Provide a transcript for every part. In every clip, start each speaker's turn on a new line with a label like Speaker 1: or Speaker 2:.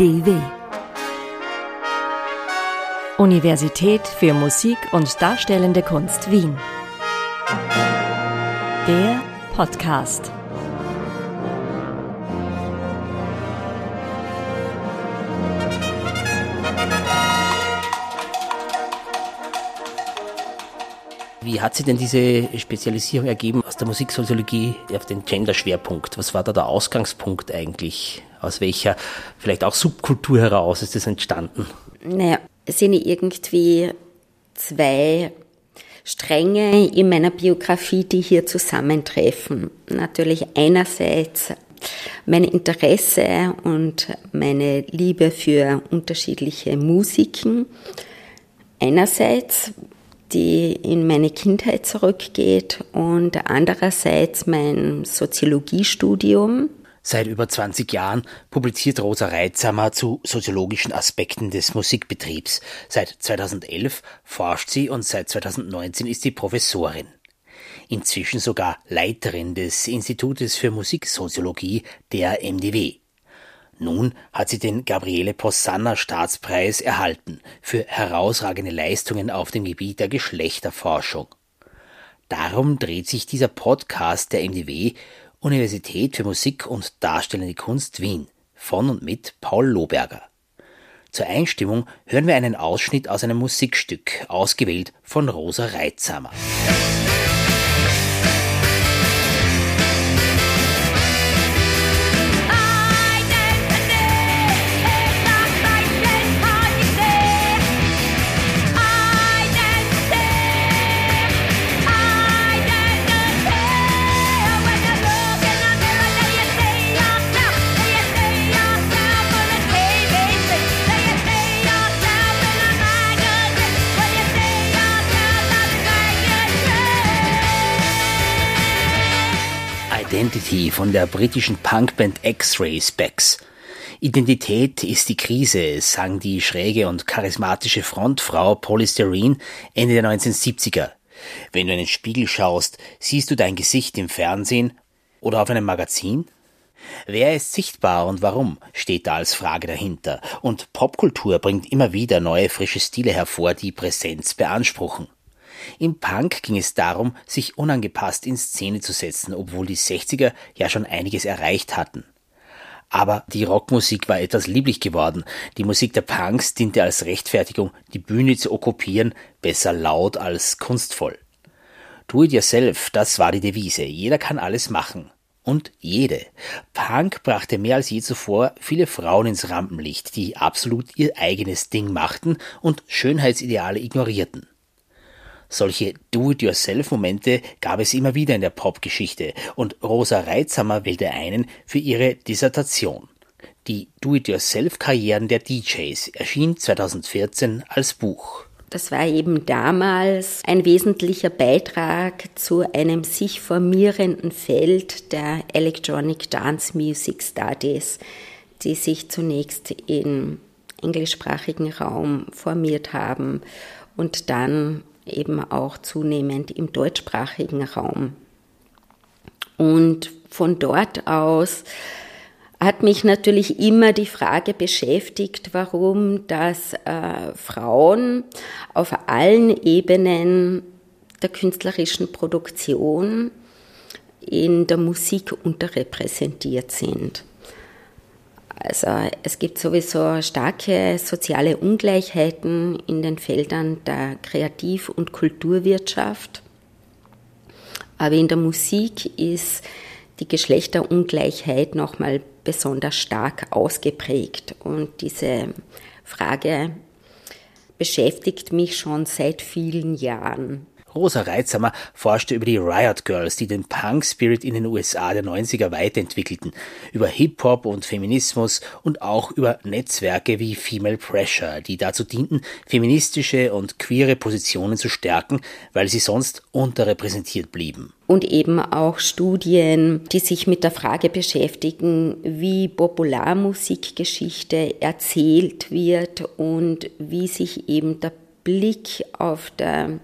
Speaker 1: UDW. Universität für Musik und Darstellende Kunst Wien. Der Podcast.
Speaker 2: Wie hat sich denn diese Spezialisierung ergeben aus der Musiksoziologie auf den Gender-Schwerpunkt? Was war da der Ausgangspunkt eigentlich? Aus welcher vielleicht auch Subkultur heraus ist das entstanden?
Speaker 3: Naja, es sind irgendwie zwei Stränge in meiner Biografie, die hier zusammentreffen. Natürlich einerseits mein Interesse und meine Liebe für unterschiedliche Musiken. Einerseits die in meine Kindheit zurückgeht und andererseits mein Soziologiestudium.
Speaker 2: Seit über 20 Jahren publiziert Rosa Reitsamer zu soziologischen Aspekten des Musikbetriebs. Seit 2011 forscht sie und seit 2019 ist sie Professorin. Inzwischen sogar Leiterin des Institutes für Musiksoziologie der MDW. Nun hat sie den Gabriele Possanna Staatspreis erhalten für herausragende Leistungen auf dem Gebiet der Geschlechterforschung. Darum dreht sich dieser Podcast der MDW Universität für Musik und Darstellende Kunst Wien von und mit Paul Lohberger. Zur Einstimmung hören wir einen Ausschnitt aus einem Musikstück, ausgewählt von Rosa Reitsamer. Identity von der britischen Punkband X-Ray Specs. Identität ist die Krise, sang die schräge und charismatische Frontfrau Polystyrene Ende der 1970er. Wenn du in den Spiegel schaust, siehst du dein Gesicht im Fernsehen oder auf einem Magazin? Wer ist sichtbar und warum, steht da als Frage dahinter. Und Popkultur bringt immer wieder neue frische Stile hervor, die Präsenz beanspruchen. Im Punk ging es darum, sich unangepasst in Szene zu setzen, obwohl die 60er ja schon einiges erreicht hatten. Aber die Rockmusik war etwas lieblich geworden. Die Musik der Punks diente als Rechtfertigung, die Bühne zu okkupieren, besser laut als kunstvoll. Do it yourself, das war die Devise. Jeder kann alles machen. Und jede. Punk brachte mehr als je zuvor viele Frauen ins Rampenlicht, die absolut ihr eigenes Ding machten und Schönheitsideale ignorierten. Solche Do-it-yourself-Momente gab es immer wieder in der Popgeschichte und Rosa Reitzhammer wählte einen für ihre Dissertation. Die Do-it-yourself-Karrieren der DJs erschien 2014 als Buch.
Speaker 3: Das war eben damals ein wesentlicher Beitrag zu einem sich formierenden Feld der Electronic Dance Music Studies, die sich zunächst im englischsprachigen Raum formiert haben und dann eben auch zunehmend im deutschsprachigen Raum. Und von dort aus hat mich natürlich immer die Frage beschäftigt, warum das äh, Frauen auf allen Ebenen der künstlerischen Produktion in der Musik unterrepräsentiert sind. Also es gibt sowieso starke soziale Ungleichheiten in den Feldern der Kreativ- und Kulturwirtschaft. Aber in der Musik ist die Geschlechterungleichheit nochmal besonders stark ausgeprägt. Und diese Frage beschäftigt mich schon seit vielen Jahren.
Speaker 2: Rosa Reitsamer forschte über die Riot Girls, die den Punk Spirit in den USA der 90er weiterentwickelten, über Hip-Hop und Feminismus und auch über Netzwerke wie Female Pressure, die dazu dienten, feministische und queere Positionen zu stärken, weil sie sonst unterrepräsentiert blieben.
Speaker 3: Und eben auch Studien, die sich mit der Frage beschäftigen, wie Popularmusikgeschichte erzählt wird und wie sich eben der Blick auf der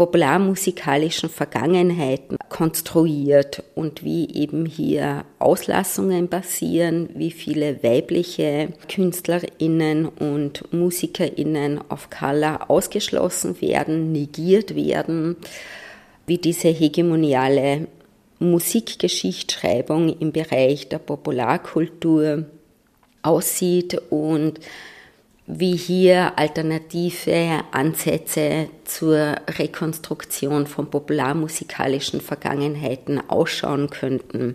Speaker 3: popularmusikalischen Vergangenheiten konstruiert und wie eben hier Auslassungen passieren, wie viele weibliche Künstlerinnen und Musikerinnen of Color ausgeschlossen werden, negiert werden, wie diese hegemoniale Musikgeschichtsschreibung im Bereich der Popularkultur aussieht und wie hier alternative Ansätze zur Rekonstruktion von popularmusikalischen Vergangenheiten ausschauen könnten.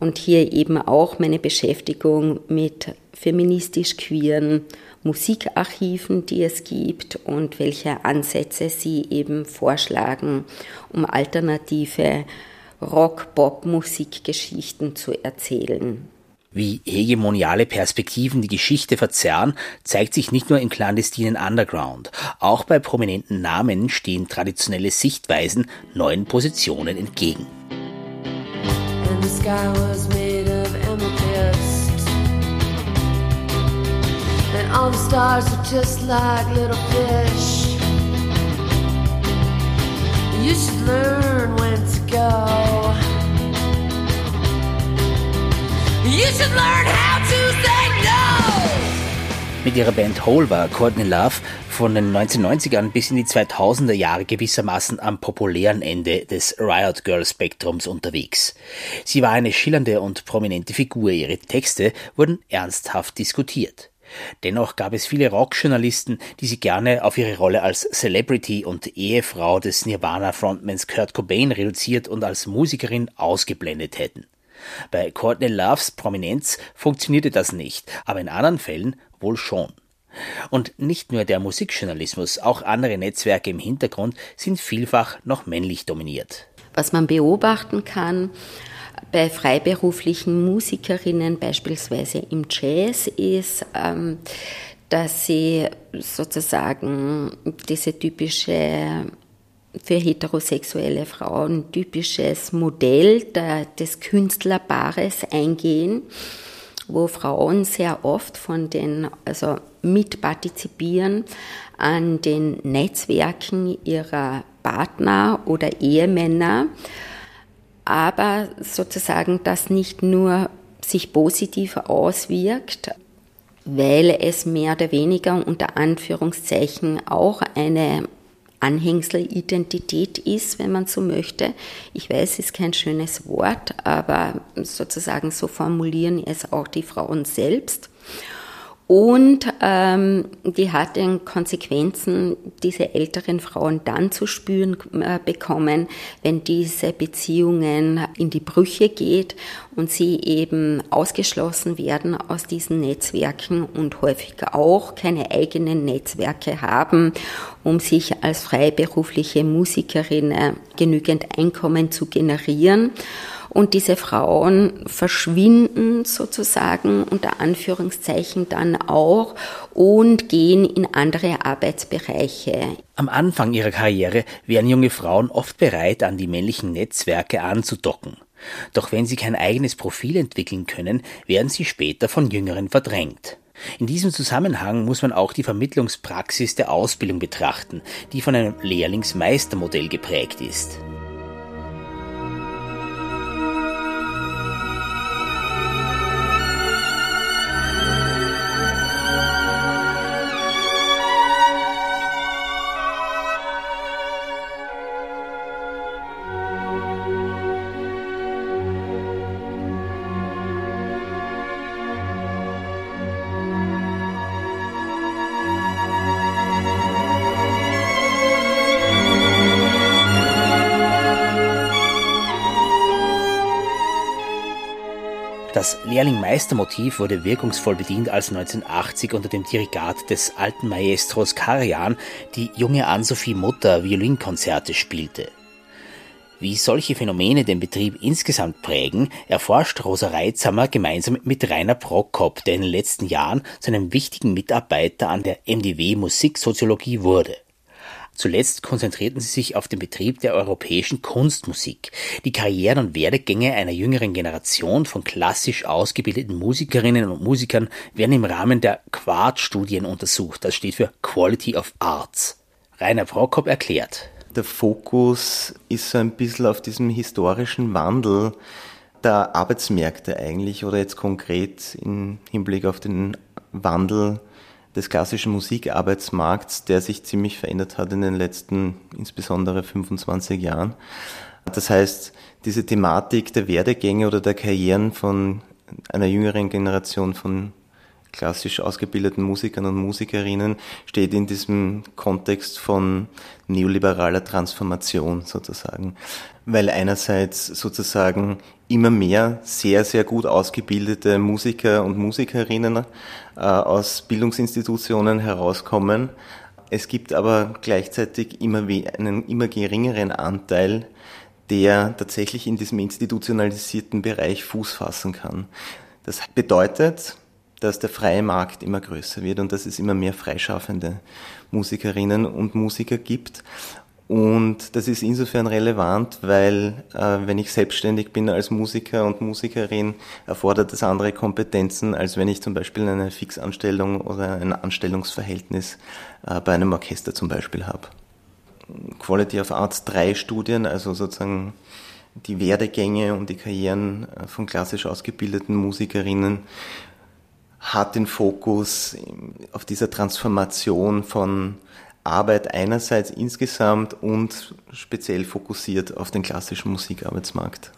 Speaker 3: Und hier eben auch meine Beschäftigung mit feministisch-queeren Musikarchiven, die es gibt und welche Ansätze sie eben vorschlagen, um alternative Rock-Pop-Musikgeschichten zu erzählen.
Speaker 2: Wie hegemoniale Perspektiven die Geschichte verzerren, zeigt sich nicht nur im clandestinen Underground. Auch bei prominenten Namen stehen traditionelle Sichtweisen neuen Positionen entgegen. You should learn when to go. Mit ihrer Band Hole war Courtney Love von den 1990ern bis in die 2000er Jahre gewissermaßen am populären Ende des Riot Girl Spektrums unterwegs. Sie war eine schillernde und prominente Figur. Ihre Texte wurden ernsthaft diskutiert. Dennoch gab es viele Rockjournalisten, die sie gerne auf ihre Rolle als Celebrity und Ehefrau des Nirvana-Frontmans Kurt Cobain reduziert und als Musikerin ausgeblendet hätten. Bei Courtney Loves Prominenz funktionierte das nicht, aber in anderen Fällen wohl schon. Und nicht nur der Musikjournalismus, auch andere Netzwerke im Hintergrund sind vielfach noch männlich dominiert.
Speaker 3: Was man beobachten kann, bei freiberuflichen Musikerinnen, beispielsweise im Jazz, ist, ähm, dass sie sozusagen diese typische für heterosexuelle Frauen typisches Modell der, des Künstlerpaares eingehen, wo Frauen sehr oft von den, also mitpartizipieren an den Netzwerken ihrer Partner oder Ehemänner aber sozusagen das nicht nur sich positiv auswirkt, weil es mehr oder weniger unter Anführungszeichen auch eine Anhängselidentität ist, wenn man so möchte. Ich weiß, es ist kein schönes Wort, aber sozusagen so formulieren es auch die Frauen selbst. Und ähm, die hat den Konsequenzen, diese älteren Frauen dann zu spüren äh, bekommen, wenn diese Beziehungen in die Brüche geht und sie eben ausgeschlossen werden aus diesen Netzwerken und häufig auch keine eigenen Netzwerke haben, um sich als freiberufliche Musikerin genügend Einkommen zu generieren. Und diese Frauen verschwinden sozusagen unter Anführungszeichen dann auch und gehen in andere Arbeitsbereiche.
Speaker 2: Am Anfang ihrer Karriere wären junge Frauen oft bereit, an die männlichen Netzwerke anzudocken. Doch wenn sie kein eigenes Profil entwickeln können, werden sie später von Jüngeren verdrängt. In diesem Zusammenhang muss man auch die Vermittlungspraxis der Ausbildung betrachten, die von einem Lehrlingsmeistermodell geprägt ist. Lehrling-Meister-Motiv wurde wirkungsvoll bedient, als 1980 unter dem Dirigat des alten Maestros Karajan die junge Ann-Sophie Mutter Violinkonzerte spielte. Wie solche Phänomene den Betrieb insgesamt prägen, erforscht Rosa Reitzhammer gemeinsam mit Rainer Prokop, der in den letzten Jahren zu einem wichtigen Mitarbeiter an der MDW Musiksoziologie wurde. Zuletzt konzentrierten sie sich auf den Betrieb der europäischen Kunstmusik. Die Karrieren und Werdegänge einer jüngeren Generation von klassisch ausgebildeten Musikerinnen und Musikern werden im Rahmen der Quart-Studien untersucht. Das steht für Quality of Arts. Rainer Prokop erklärt.
Speaker 4: Der Fokus ist so ein bisschen auf diesem historischen Wandel der Arbeitsmärkte eigentlich oder jetzt konkret im Hinblick auf den Wandel des klassischen Musikarbeitsmarkts, der sich ziemlich verändert hat in den letzten insbesondere 25 Jahren. Das heißt, diese Thematik der Werdegänge oder der Karrieren von einer jüngeren Generation von klassisch ausgebildeten Musikern und Musikerinnen steht in diesem Kontext von neoliberaler Transformation sozusagen. Weil einerseits sozusagen immer mehr sehr, sehr gut ausgebildete Musiker und Musikerinnen äh, aus Bildungsinstitutionen herauskommen. Es gibt aber gleichzeitig immer einen immer geringeren Anteil, der tatsächlich in diesem institutionalisierten Bereich Fuß fassen kann. Das bedeutet, dass der freie Markt immer größer wird und dass es immer mehr freischaffende Musikerinnen und Musiker gibt. Und das ist insofern relevant, weil äh, wenn ich selbstständig bin als Musiker und Musikerin, erfordert das andere Kompetenzen, als wenn ich zum Beispiel eine Fixanstellung oder ein Anstellungsverhältnis äh, bei einem Orchester zum Beispiel habe. Quality of Arts 3 Studien, also sozusagen die Werdegänge und die Karrieren äh, von klassisch ausgebildeten Musikerinnen hat den Fokus auf dieser Transformation von Arbeit einerseits insgesamt und speziell fokussiert auf den klassischen Musikarbeitsmarkt.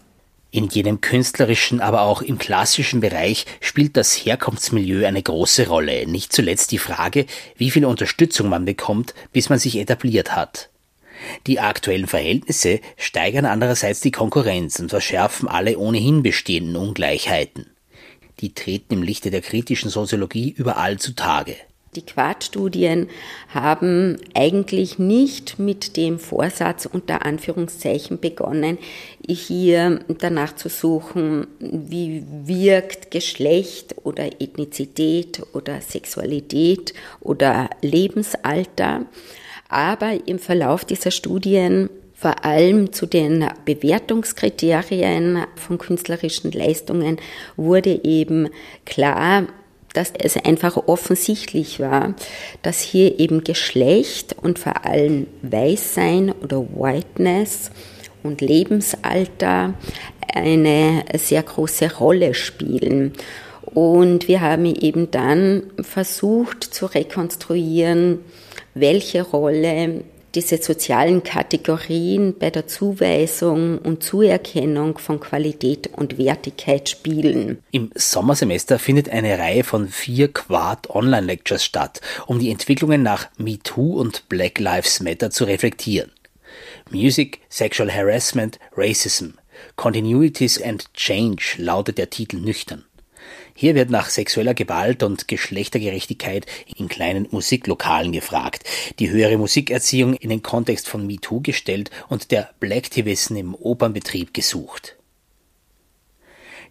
Speaker 2: In jenem künstlerischen, aber auch im klassischen Bereich spielt das Herkunftsmilieu eine große Rolle. Nicht zuletzt die Frage, wie viel Unterstützung man bekommt, bis man sich etabliert hat. Die aktuellen Verhältnisse steigern andererseits die Konkurrenz und verschärfen alle ohnehin bestehenden Ungleichheiten die treten im Lichte der kritischen Soziologie überall zutage.
Speaker 3: Die Quad-Studien haben eigentlich nicht mit dem Vorsatz unter Anführungszeichen begonnen, hier danach zu suchen, wie wirkt Geschlecht oder Ethnizität oder Sexualität oder Lebensalter. Aber im Verlauf dieser Studien vor allem zu den Bewertungskriterien von künstlerischen Leistungen wurde eben klar, dass es einfach offensichtlich war, dass hier eben Geschlecht und vor allem Weißsein oder Whiteness und Lebensalter eine sehr große Rolle spielen. Und wir haben eben dann versucht zu rekonstruieren, welche Rolle diese sozialen Kategorien bei der Zuweisung und Zuerkennung von Qualität und Wertigkeit spielen.
Speaker 2: Im Sommersemester findet eine Reihe von vier Quad Online-Lectures statt, um die Entwicklungen nach MeToo und Black Lives Matter zu reflektieren. Music, Sexual Harassment, Racism, Continuities and Change lautet der Titel nüchtern. Hier wird nach sexueller Gewalt und Geschlechtergerechtigkeit in kleinen Musiklokalen gefragt, die höhere Musikerziehung in den Kontext von MeToo gestellt und der Blacktivism im Opernbetrieb gesucht.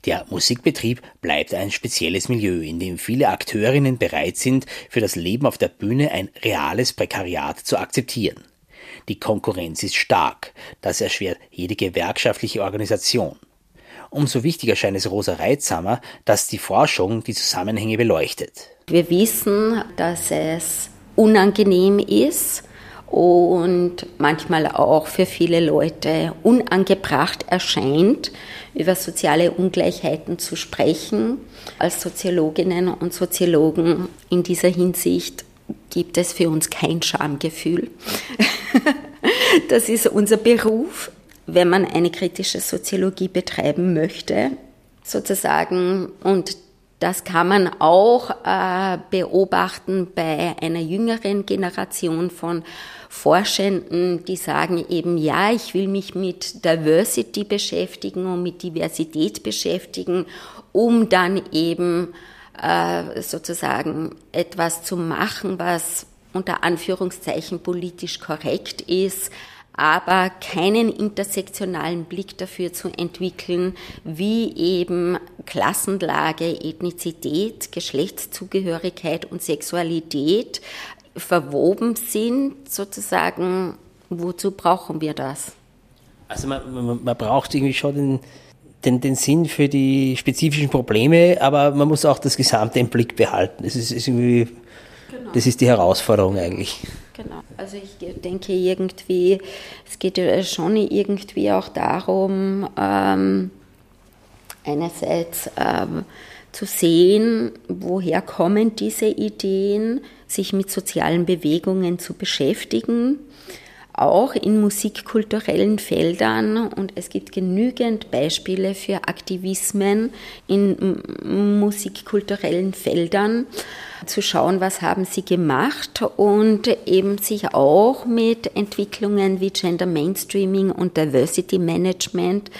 Speaker 2: Der Musikbetrieb bleibt ein spezielles Milieu, in dem viele Akteurinnen bereit sind, für das Leben auf der Bühne ein reales Prekariat zu akzeptieren. Die Konkurrenz ist stark, das erschwert jede gewerkschaftliche Organisation. Umso wichtiger scheint es Rosa Reitsamer, dass die Forschung die Zusammenhänge beleuchtet.
Speaker 3: Wir wissen, dass es unangenehm ist und manchmal auch für viele Leute unangebracht erscheint, über soziale Ungleichheiten zu sprechen. Als Soziologinnen und Soziologen in dieser Hinsicht gibt es für uns kein Schamgefühl. Das ist unser Beruf wenn man eine kritische Soziologie betreiben möchte, sozusagen. Und das kann man auch äh, beobachten bei einer jüngeren Generation von Forschenden, die sagen eben, ja, ich will mich mit Diversity beschäftigen und mit Diversität beschäftigen, um dann eben äh, sozusagen etwas zu machen, was unter Anführungszeichen politisch korrekt ist, aber keinen intersektionalen Blick dafür zu entwickeln, wie eben Klassenlage, Ethnizität, Geschlechtszugehörigkeit und Sexualität verwoben sind, sozusagen, wozu brauchen wir das?
Speaker 2: Also man, man, man braucht irgendwie schon den, den, den Sinn für die spezifischen Probleme, aber man muss auch das Gesamte im Blick behalten. Das ist, ist irgendwie, genau. das ist die Herausforderung eigentlich.
Speaker 3: Genau. Also ich denke irgendwie, es geht schon irgendwie auch darum, ähm, einerseits ähm, zu sehen, woher kommen diese Ideen, sich mit sozialen Bewegungen zu beschäftigen auch in musikkulturellen Feldern und es gibt genügend Beispiele für Aktivismen in musikkulturellen Feldern zu schauen, was haben sie gemacht und eben sich auch mit Entwicklungen wie Gender Mainstreaming und Diversity Management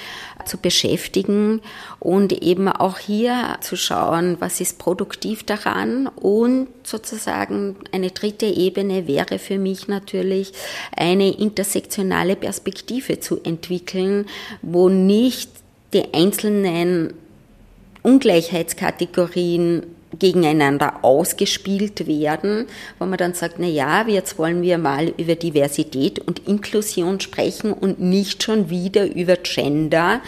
Speaker 3: zu beschäftigen und eben auch hier zu schauen, was ist produktiv daran. Und sozusagen eine dritte Ebene wäre für mich natürlich eine intersektionale Perspektive zu entwickeln, wo nicht die einzelnen Ungleichheitskategorien gegeneinander ausgespielt werden, wo man dann sagt, na ja, jetzt wollen wir mal über Diversität und Inklusion sprechen und nicht schon wieder über Gender.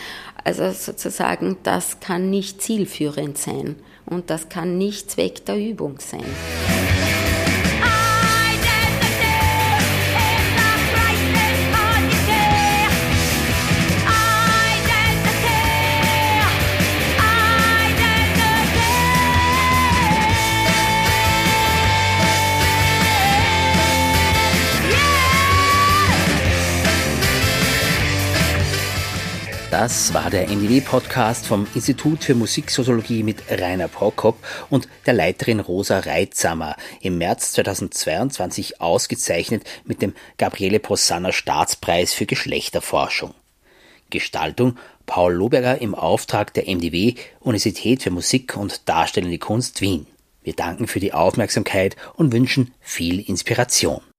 Speaker 3: Also sozusagen, das kann nicht zielführend sein und das kann nicht Zweck der Übung sein.
Speaker 2: Das war der MDW-Podcast vom Institut für Musiksoziologie mit Rainer Prokop und der Leiterin Rosa Reitsamer, im März 2022 ausgezeichnet mit dem Gabriele Prosanna Staatspreis für Geschlechterforschung. Gestaltung Paul Loberger im Auftrag der MDW Universität für Musik und Darstellende Kunst Wien. Wir danken für die Aufmerksamkeit und wünschen viel Inspiration.